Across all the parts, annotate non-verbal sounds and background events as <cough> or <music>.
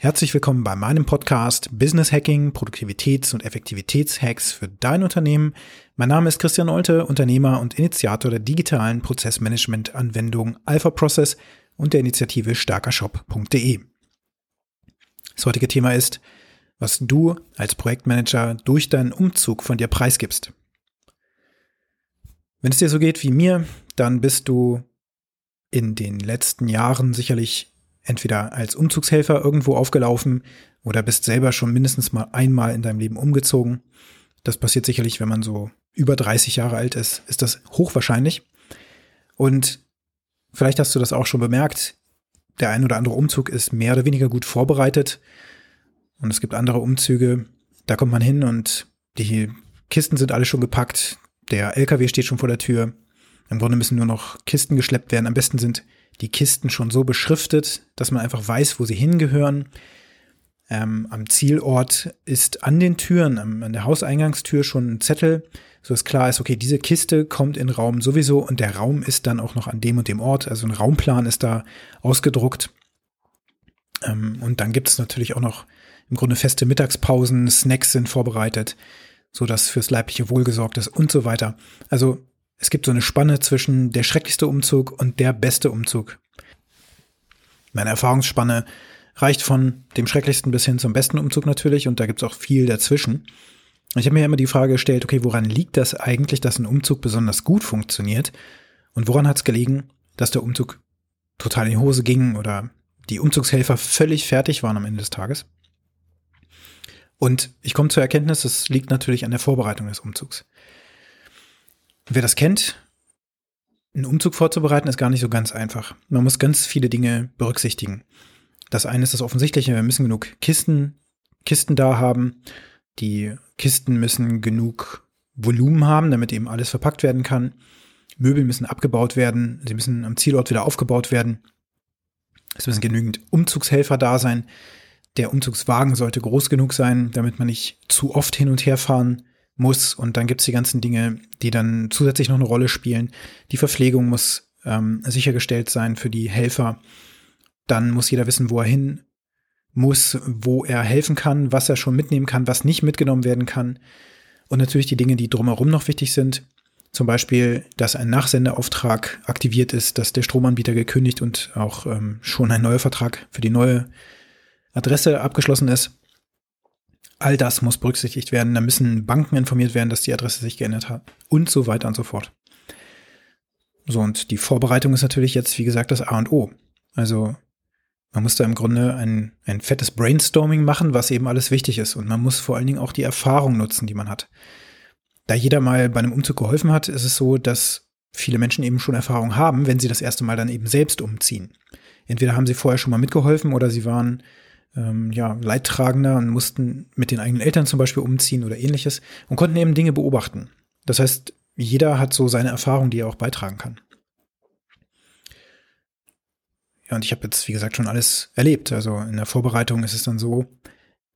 Herzlich willkommen bei meinem Podcast Business Hacking, Produktivitäts- und Effektivitätshacks für dein Unternehmen. Mein Name ist Christian Olte, Unternehmer und Initiator der digitalen Prozessmanagement-Anwendung Alpha Process und der Initiative starkershop.de. Das heutige Thema ist, was du als Projektmanager durch deinen Umzug von dir preisgibst. Wenn es dir so geht wie mir, dann bist du in den letzten Jahren sicherlich entweder als Umzugshelfer irgendwo aufgelaufen oder bist selber schon mindestens mal einmal in deinem Leben umgezogen. Das passiert sicherlich, wenn man so über 30 Jahre alt ist, ist das hochwahrscheinlich. Und vielleicht hast du das auch schon bemerkt. Der ein oder andere Umzug ist mehr oder weniger gut vorbereitet. Und es gibt andere Umzüge, da kommt man hin und die Kisten sind alle schon gepackt. Der LKW steht schon vor der Tür. Im Grunde müssen nur noch Kisten geschleppt werden. Am besten sind die Kisten schon so beschriftet, dass man einfach weiß, wo sie hingehören. Ähm, am Zielort ist an den Türen, an der Hauseingangstür schon ein Zettel, so dass klar ist, okay, diese Kiste kommt in Raum sowieso und der Raum ist dann auch noch an dem und dem Ort. Also ein Raumplan ist da ausgedruckt. Ähm, und dann gibt es natürlich auch noch im Grunde feste Mittagspausen, Snacks sind vorbereitet, so dass fürs leibliche Wohl gesorgt ist und so weiter. Also es gibt so eine Spanne zwischen der schrecklichste Umzug und der beste Umzug. Meine Erfahrungsspanne reicht von dem schrecklichsten bis hin zum besten Umzug natürlich und da gibt es auch viel dazwischen. Ich habe mir immer die Frage gestellt, okay, woran liegt das eigentlich, dass ein Umzug besonders gut funktioniert? Und woran hat es gelegen, dass der Umzug total in die Hose ging oder die Umzugshelfer völlig fertig waren am Ende des Tages? Und ich komme zur Erkenntnis, es liegt natürlich an der Vorbereitung des Umzugs. Wer das kennt, einen Umzug vorzubereiten, ist gar nicht so ganz einfach. Man muss ganz viele Dinge berücksichtigen. Das eine ist das Offensichtliche, wir müssen genug Kisten, Kisten da haben. Die Kisten müssen genug Volumen haben, damit eben alles verpackt werden kann. Möbel müssen abgebaut werden, sie müssen am Zielort wieder aufgebaut werden. Es müssen genügend Umzugshelfer da sein. Der Umzugswagen sollte groß genug sein, damit man nicht zu oft hin und her fahren muss. Und dann gibt's die ganzen Dinge, die dann zusätzlich noch eine Rolle spielen. Die Verpflegung muss ähm, sichergestellt sein für die Helfer. Dann muss jeder wissen, wo er hin muss, wo er helfen kann, was er schon mitnehmen kann, was nicht mitgenommen werden kann. Und natürlich die Dinge, die drumherum noch wichtig sind. Zum Beispiel, dass ein Nachsendeauftrag aktiviert ist, dass der Stromanbieter gekündigt und auch ähm, schon ein neuer Vertrag für die neue Adresse abgeschlossen ist. All das muss berücksichtigt werden. Da müssen Banken informiert werden, dass die Adresse sich geändert hat und so weiter und so fort. So, und die Vorbereitung ist natürlich jetzt, wie gesagt, das A und O. Also man muss da im Grunde ein, ein fettes Brainstorming machen, was eben alles wichtig ist. Und man muss vor allen Dingen auch die Erfahrung nutzen, die man hat. Da jeder mal bei einem Umzug geholfen hat, ist es so, dass viele Menschen eben schon Erfahrung haben, wenn sie das erste Mal dann eben selbst umziehen. Entweder haben sie vorher schon mal mitgeholfen oder sie waren ähm, ja, Leidtragender und mussten mit den eigenen Eltern zum Beispiel umziehen oder ähnliches und konnten eben Dinge beobachten. Das heißt, jeder hat so seine Erfahrung, die er auch beitragen kann. Ja, und ich habe jetzt, wie gesagt, schon alles erlebt. Also in der Vorbereitung ist es dann so,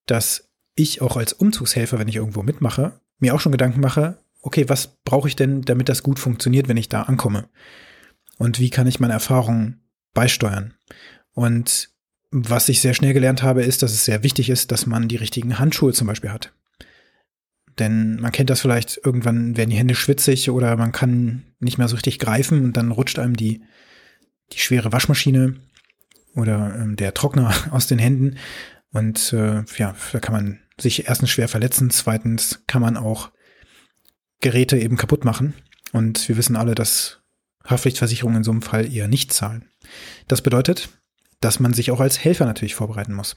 dass ich auch als Umzugshelfer, wenn ich irgendwo mitmache, mir auch schon Gedanken mache, okay, was brauche ich denn, damit das gut funktioniert, wenn ich da ankomme? Und wie kann ich meine Erfahrungen beisteuern? Und was ich sehr schnell gelernt habe, ist, dass es sehr wichtig ist, dass man die richtigen Handschuhe zum Beispiel hat. Denn man kennt das vielleicht, irgendwann werden die Hände schwitzig oder man kann nicht mehr so richtig greifen und dann rutscht einem die, die schwere Waschmaschine oder ähm, der Trockner <laughs> aus den Händen. Und äh, ja, da kann man sich erstens schwer verletzen, zweitens kann man auch Geräte eben kaputt machen. Und wir wissen alle, dass Haftpflichtversicherungen in so einem Fall eher nicht zahlen. Das bedeutet, dass man sich auch als Helfer natürlich vorbereiten muss.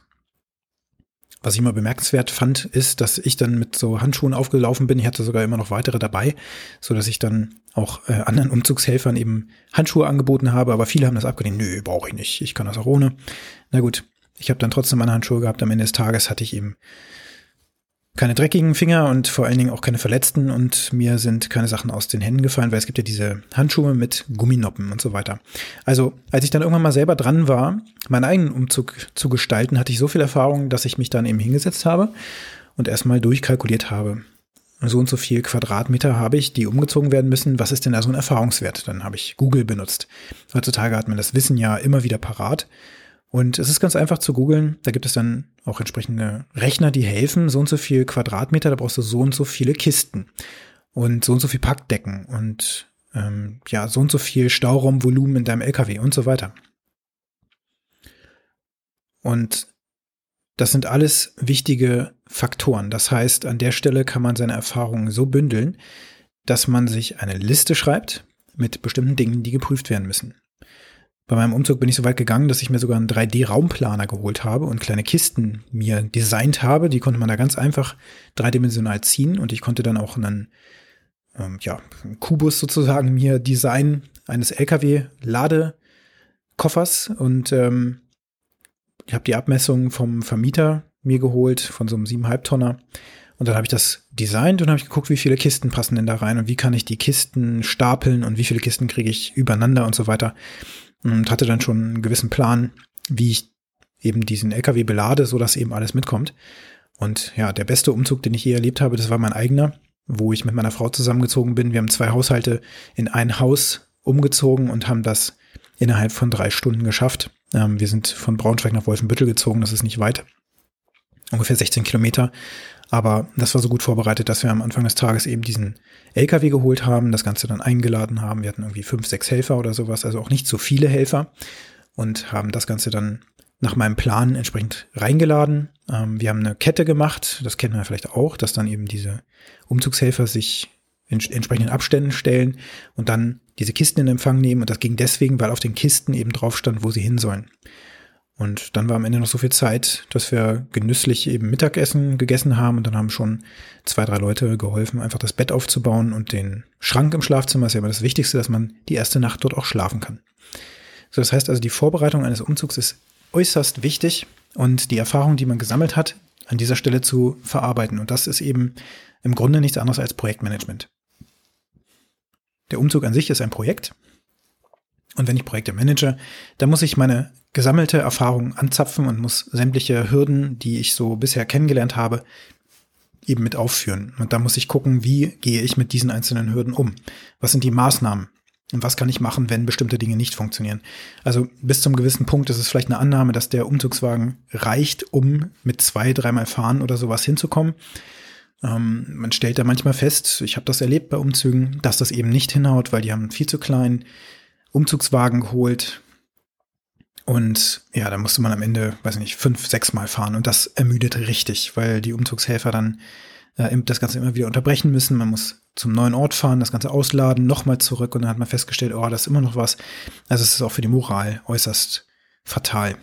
Was ich immer bemerkenswert fand, ist, dass ich dann mit so Handschuhen aufgelaufen bin. Ich hatte sogar immer noch weitere dabei, so dass ich dann auch äh, anderen Umzugshelfern eben Handschuhe angeboten habe. Aber viele haben das abgelehnt. Nö, brauche ich nicht. Ich kann das auch ohne. Na gut, ich habe dann trotzdem meine Handschuhe gehabt. Am Ende des Tages hatte ich eben keine dreckigen Finger und vor allen Dingen auch keine verletzten und mir sind keine Sachen aus den Händen gefallen, weil es gibt ja diese Handschuhe mit Gumminoppen und so weiter. Also, als ich dann irgendwann mal selber dran war, meinen eigenen Umzug zu gestalten, hatte ich so viel Erfahrung, dass ich mich dann eben hingesetzt habe und erstmal durchkalkuliert habe. So und so viel Quadratmeter habe ich, die umgezogen werden müssen. Was ist denn da so ein Erfahrungswert? Dann habe ich Google benutzt. Heutzutage hat man das Wissen ja immer wieder parat Und es ist ganz einfach zu googeln. Da gibt es dann auch entsprechende Rechner, die helfen. So und so viel Quadratmeter, da brauchst du so und so viele Kisten und so und so viel Packdecken und ähm, ja, so und so viel Stauraumvolumen in deinem LKW und so weiter. Und das sind alles wichtige Faktoren. Das heißt, an der Stelle kann man seine Erfahrungen so bündeln, dass man sich eine Liste schreibt mit bestimmten Dingen, die geprüft werden müssen. Bei meinem Umzug bin ich so weit gegangen, dass ich mir sogar einen 3D-Raumplaner geholt habe und kleine Kisten mir designt habe. Die konnte man da ganz einfach dreidimensional ziehen und ich konnte dann auch einen, ähm, ja, einen Kubus sozusagen mir designen eines LKW-Ladekoffers und ähm, ich habe die Abmessung vom Vermieter mir geholt, von so einem 7,5 Tonner. Und dann habe ich das designt und habe ich geguckt, wie viele Kisten passen denn da rein und wie kann ich die Kisten stapeln und wie viele Kisten kriege ich übereinander und so weiter. Und hatte dann schon einen gewissen Plan, wie ich eben diesen LKW belade, so dass eben alles mitkommt. Und ja, der beste Umzug, den ich je erlebt habe, das war mein eigener, wo ich mit meiner Frau zusammengezogen bin. Wir haben zwei Haushalte in ein Haus umgezogen und haben das innerhalb von drei Stunden geschafft. Ähm, wir sind von Braunschweig nach Wolfenbüttel gezogen, das ist nicht weit. Ungefähr 16 Kilometer. Aber das war so gut vorbereitet, dass wir am Anfang des Tages eben diesen LKW geholt haben, das Ganze dann eingeladen haben. Wir hatten irgendwie fünf, sechs Helfer oder sowas, also auch nicht so viele Helfer und haben das Ganze dann nach meinem Plan entsprechend reingeladen. Ähm, wir haben eine Kette gemacht, das kennen wir vielleicht auch, dass dann eben diese Umzugshelfer sich in entsprechenden Abständen stellen und dann diese Kisten in Empfang nehmen. Und das ging deswegen, weil auf den Kisten eben drauf stand, wo sie hin sollen. Und dann war am Ende noch so viel Zeit, dass wir genüsslich eben Mittagessen gegessen haben und dann haben schon zwei, drei Leute geholfen, einfach das Bett aufzubauen und den Schrank im Schlafzimmer ist ja immer das Wichtigste, dass man die erste Nacht dort auch schlafen kann. So, das heißt also, die Vorbereitung eines Umzugs ist äußerst wichtig und die Erfahrung, die man gesammelt hat, an dieser Stelle zu verarbeiten. Und das ist eben im Grunde nichts anderes als Projektmanagement. Der Umzug an sich ist ein Projekt. Und wenn ich Projekte manage, dann muss ich meine gesammelte Erfahrung anzapfen und muss sämtliche Hürden, die ich so bisher kennengelernt habe, eben mit aufführen. Und da muss ich gucken, wie gehe ich mit diesen einzelnen Hürden um? Was sind die Maßnahmen? Und was kann ich machen, wenn bestimmte Dinge nicht funktionieren? Also bis zum gewissen Punkt ist es vielleicht eine Annahme, dass der Umzugswagen reicht, um mit zwei, dreimal fahren oder sowas hinzukommen. Ähm, man stellt da manchmal fest, ich habe das erlebt bei Umzügen, dass das eben nicht hinhaut, weil die haben einen viel zu kleinen Umzugswagen geholt. Und ja, da musste man am Ende, weiß ich nicht, fünf, sechs Mal fahren. Und das ermüdet richtig, weil die Umzugshelfer dann äh, das Ganze immer wieder unterbrechen müssen. Man muss zum neuen Ort fahren, das Ganze ausladen, nochmal zurück und dann hat man festgestellt, oh, das ist immer noch was. Also es ist auch für die Moral äußerst fatal.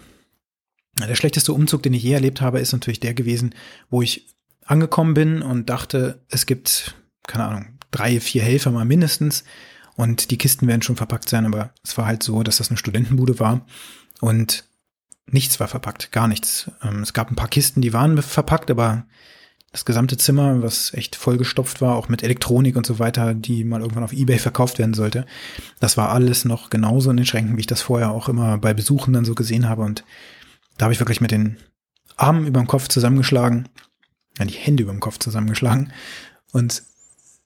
Der schlechteste Umzug, den ich je erlebt habe, ist natürlich der gewesen, wo ich angekommen bin und dachte, es gibt, keine Ahnung, drei, vier Helfer mal mindestens und die Kisten werden schon verpackt sein, aber es war halt so, dass das eine Studentenbude war und nichts war verpackt, gar nichts. Ähm, es gab ein paar Kisten, die waren verpackt, aber das gesamte Zimmer, was echt vollgestopft war, auch mit Elektronik und so weiter, die mal irgendwann auf Ebay verkauft werden sollte, das war alles noch genauso in den Schränken, wie ich das vorher auch immer bei Besuchen dann so gesehen habe. Und da habe ich wirklich mit den Armen über dem Kopf zusammengeschlagen ja, die Hände über dem Kopf zusammengeschlagen und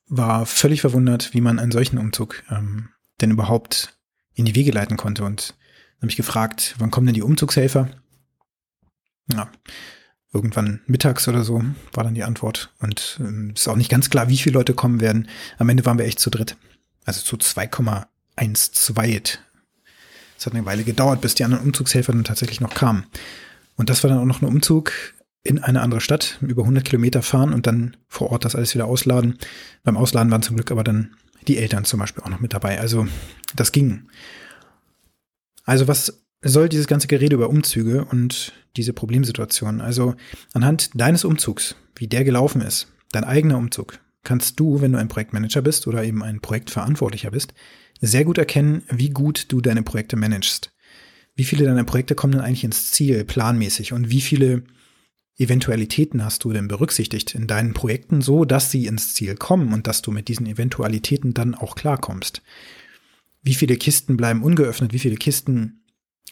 war völlig verwundert, wie man einen solchen Umzug ähm, denn überhaupt in die Wege leiten konnte. Und habe mich gefragt, wann kommen denn die Umzugshelfer? Ja, irgendwann mittags oder so war dann die Antwort. Und ähm, ist auch nicht ganz klar, wie viele Leute kommen werden. Am Ende waren wir echt zu dritt. Also zu 2,12. Es hat eine Weile gedauert, bis die anderen Umzugshelfer dann tatsächlich noch kamen. Und das war dann auch noch ein Umzug, in eine andere Stadt, über 100 Kilometer fahren und dann vor Ort das alles wieder ausladen. Beim Ausladen waren zum Glück aber dann die Eltern zum Beispiel auch noch mit dabei. Also das ging. Also was soll dieses ganze Gerede über Umzüge und diese Problemsituation? Also anhand deines Umzugs, wie der gelaufen ist, dein eigener Umzug, kannst du, wenn du ein Projektmanager bist oder eben ein Projektverantwortlicher bist, sehr gut erkennen, wie gut du deine Projekte managst. Wie viele deiner Projekte kommen denn eigentlich ins Ziel planmäßig und wie viele Eventualitäten hast du denn berücksichtigt in deinen Projekten so, dass sie ins Ziel kommen und dass du mit diesen Eventualitäten dann auch klarkommst? Wie viele Kisten bleiben ungeöffnet? Wie viele Kisten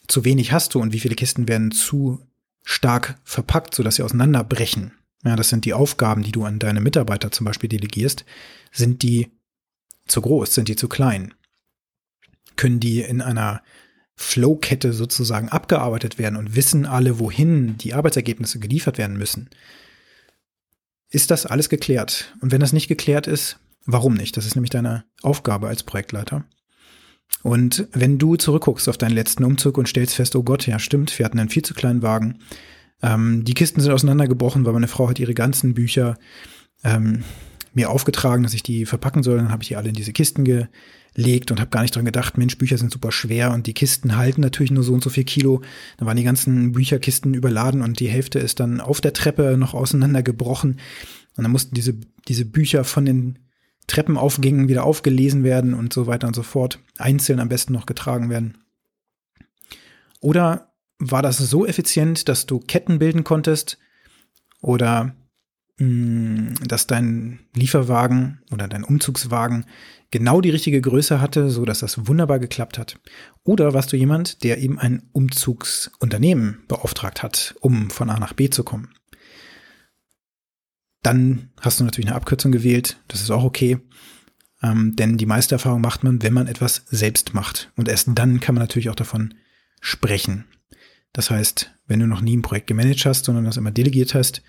zu wenig hast du und wie viele Kisten werden zu stark verpackt, sodass sie auseinanderbrechen? Ja, das sind die Aufgaben, die du an deine Mitarbeiter zum Beispiel delegierst. Sind die zu groß? Sind die zu klein? Können die in einer Flow-Kette sozusagen abgearbeitet werden und wissen alle, wohin die Arbeitsergebnisse geliefert werden müssen. Ist das alles geklärt? Und wenn das nicht geklärt ist, warum nicht? Das ist nämlich deine Aufgabe als Projektleiter. Und wenn du zurückguckst auf deinen letzten Umzug und stellst fest, oh Gott, ja stimmt, wir hatten einen viel zu kleinen Wagen. Ähm, die Kisten sind auseinandergebrochen, weil meine Frau hat ihre ganzen Bücher ähm, mir aufgetragen, dass ich die verpacken soll. Dann habe ich die alle in diese Kisten gelegt und habe gar nicht dran gedacht, Mensch, Bücher sind super schwer und die Kisten halten natürlich nur so und so viel Kilo. Dann waren die ganzen Bücherkisten überladen und die Hälfte ist dann auf der Treppe noch auseinandergebrochen. Und dann mussten diese, diese Bücher von den Treppenaufgängen wieder aufgelesen werden und so weiter und so fort. Einzeln am besten noch getragen werden. Oder war das so effizient, dass du Ketten bilden konntest? Oder mh, mm, dass dein Lieferwagen oder dein Umzugswagen genau die richtige Größe hatte, so dass das wunderbar geklappt hat? Oder warst du jemand, der eben ein Umzugsunternehmen beauftragt hat, um von A nach B zu kommen? Dann hast du natürlich eine Abkürzung gewählt. Das ist auch okay. Ähm, denn die meiste Erfahrung macht man, wenn man etwas selbst macht. Und erst dann kann man natürlich auch davon sprechen. Das heißt, wenn du noch nie ein Projekt gemanagt hast, sondern das immer delegiert hast,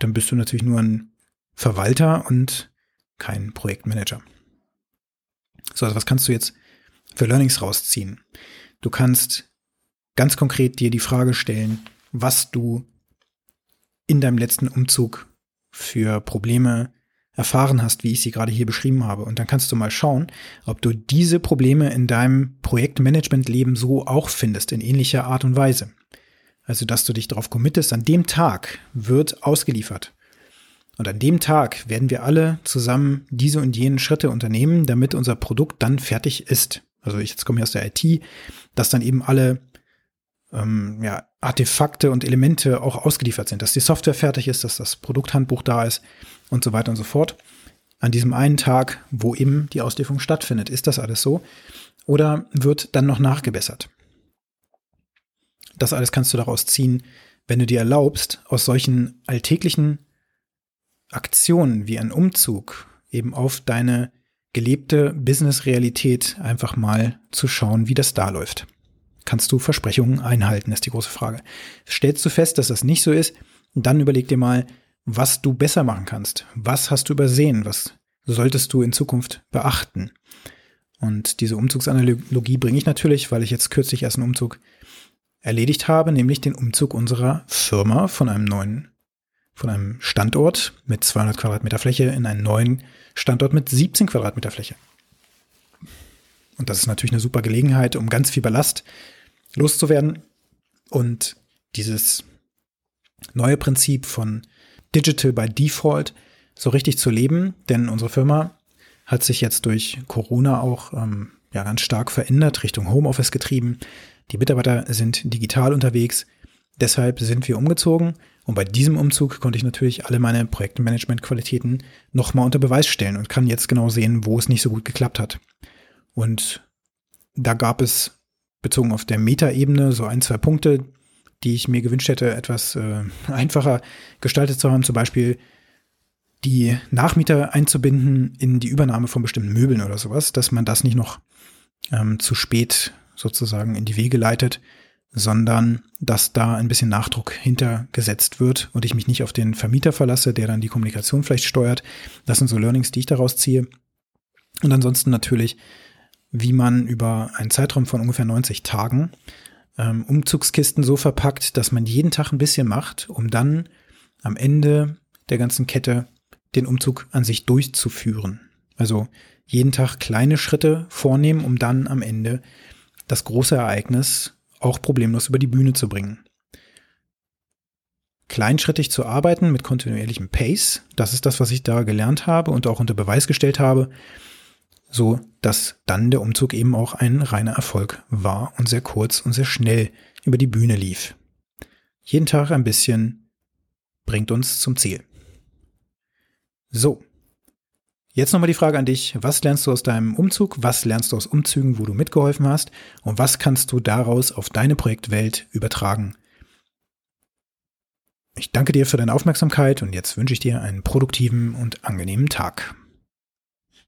dann bist du natürlich nur ein Verwalter und kein Projektmanager. So, also was kannst du jetzt für Learnings rausziehen? Du kannst ganz konkret dir die Frage stellen, was du in deinem letzten Umzug für Probleme erfahren hast, wie ich sie gerade hier beschrieben habe. Und dann kannst du mal schauen, ob du diese Probleme in deinem Projektmanagement-Leben so auch findest, in ähnlicher Art und Weise. Also, dass du dich darauf committest, an dem Tag wird ausgeliefert. Und an dem Tag werden wir alle zusammen diese und jenen Schritte unternehmen, damit unser Produkt dann fertig ist. Also ich jetzt komme ich aus der IT, dass dann eben alle ähm, ja, Artefakte und Elemente auch ausgeliefert sind, dass die Software fertig ist, dass das Produkthandbuch da ist und so weiter und so fort. An diesem einen Tag, wo eben die Auslieferung stattfindet, ist das alles so? Oder wird dann noch nachgebessert? Das alles kannst du daraus ziehen, wenn du dir erlaubst, aus solchen alltäglichen Aktionen wie ein Umzug eben auf deine gelebte Business-Realität einfach mal zu schauen, wie das da läuft. Kannst du Versprechungen einhalten, ist die große Frage. Stellst du fest, dass das nicht so ist, dann überleg dir mal, was du besser machen kannst. Was hast du übersehen? Was solltest du in Zukunft beachten? Und diese Umzugsanalogie bringe ich natürlich, weil ich jetzt kürzlich erst einen Umzug erledigt habe, nämlich den Umzug unserer Firma von einem neuen, von einem Standort mit 200 Quadratmeter Fläche in einen neuen Standort mit 17 Quadratmeter Fläche. Und das ist natürlich eine super Gelegenheit, um ganz viel Ballast loszuwerden und dieses neue Prinzip von Digital by Default so richtig zu leben, denn unsere Firma hat sich jetzt durch Corona auch ähm, ja, ganz stark verändert, Richtung Homeoffice getrieben. Die Mitarbeiter sind digital unterwegs. Deshalb sind wir umgezogen und bei diesem Umzug konnte ich natürlich alle meine Projektmanagement-Qualitäten nochmal unter Beweis stellen und kann jetzt genau sehen, wo es nicht so gut geklappt hat. Und da gab es bezogen auf der Metaebene so ein, zwei Punkte, die ich mir gewünscht hätte, etwas äh, <laughs> einfacher gestaltet zu haben. Zum Beispiel die Nachmieter einzubinden in die Übernahme von bestimmten Möbeln oder sowas, dass man das nicht noch ähm, zu spät sozusagen in die Wege leitet, sondern dass da ein bisschen Nachdruck hintergesetzt wird und ich mich nicht auf den Vermieter verlasse, der dann die Kommunikation vielleicht steuert. Das sind so Learnings, die ich daraus ziehe. Und ansonsten natürlich wie man über einen Zeitraum von ungefähr 90 Tagen ähm, Umzugskisten so verpackt, dass man jeden Tag ein bisschen macht, um dann am Ende der ganzen Kette den Umzug an sich durchzuführen. Also jeden Tag kleine Schritte vornehmen, um dann am Ende das große Ereignis auch problemlos über die Bühne zu bringen. Kleinschrittig zu arbeiten mit kontinuierlichem Pace, das ist das, was ich da gelernt habe und auch unter Beweis gestellt habe so dass dann der Umzug eben auch ein reiner Erfolg war und sehr kurz und sehr schnell über die Bühne lief. Jeden Tag ein bisschen bringt uns zum Ziel. So. Jetzt nochmal die Frage an dich. Was lernst du aus deinem Umzug? Was lernst du aus Umzügen, wo du mitgeholfen hast? Und was kannst du daraus auf deine Projektwelt übertragen? Ich danke dir für deine Aufmerksamkeit und jetzt wünsche ich dir einen produktiven und angenehmen Tag.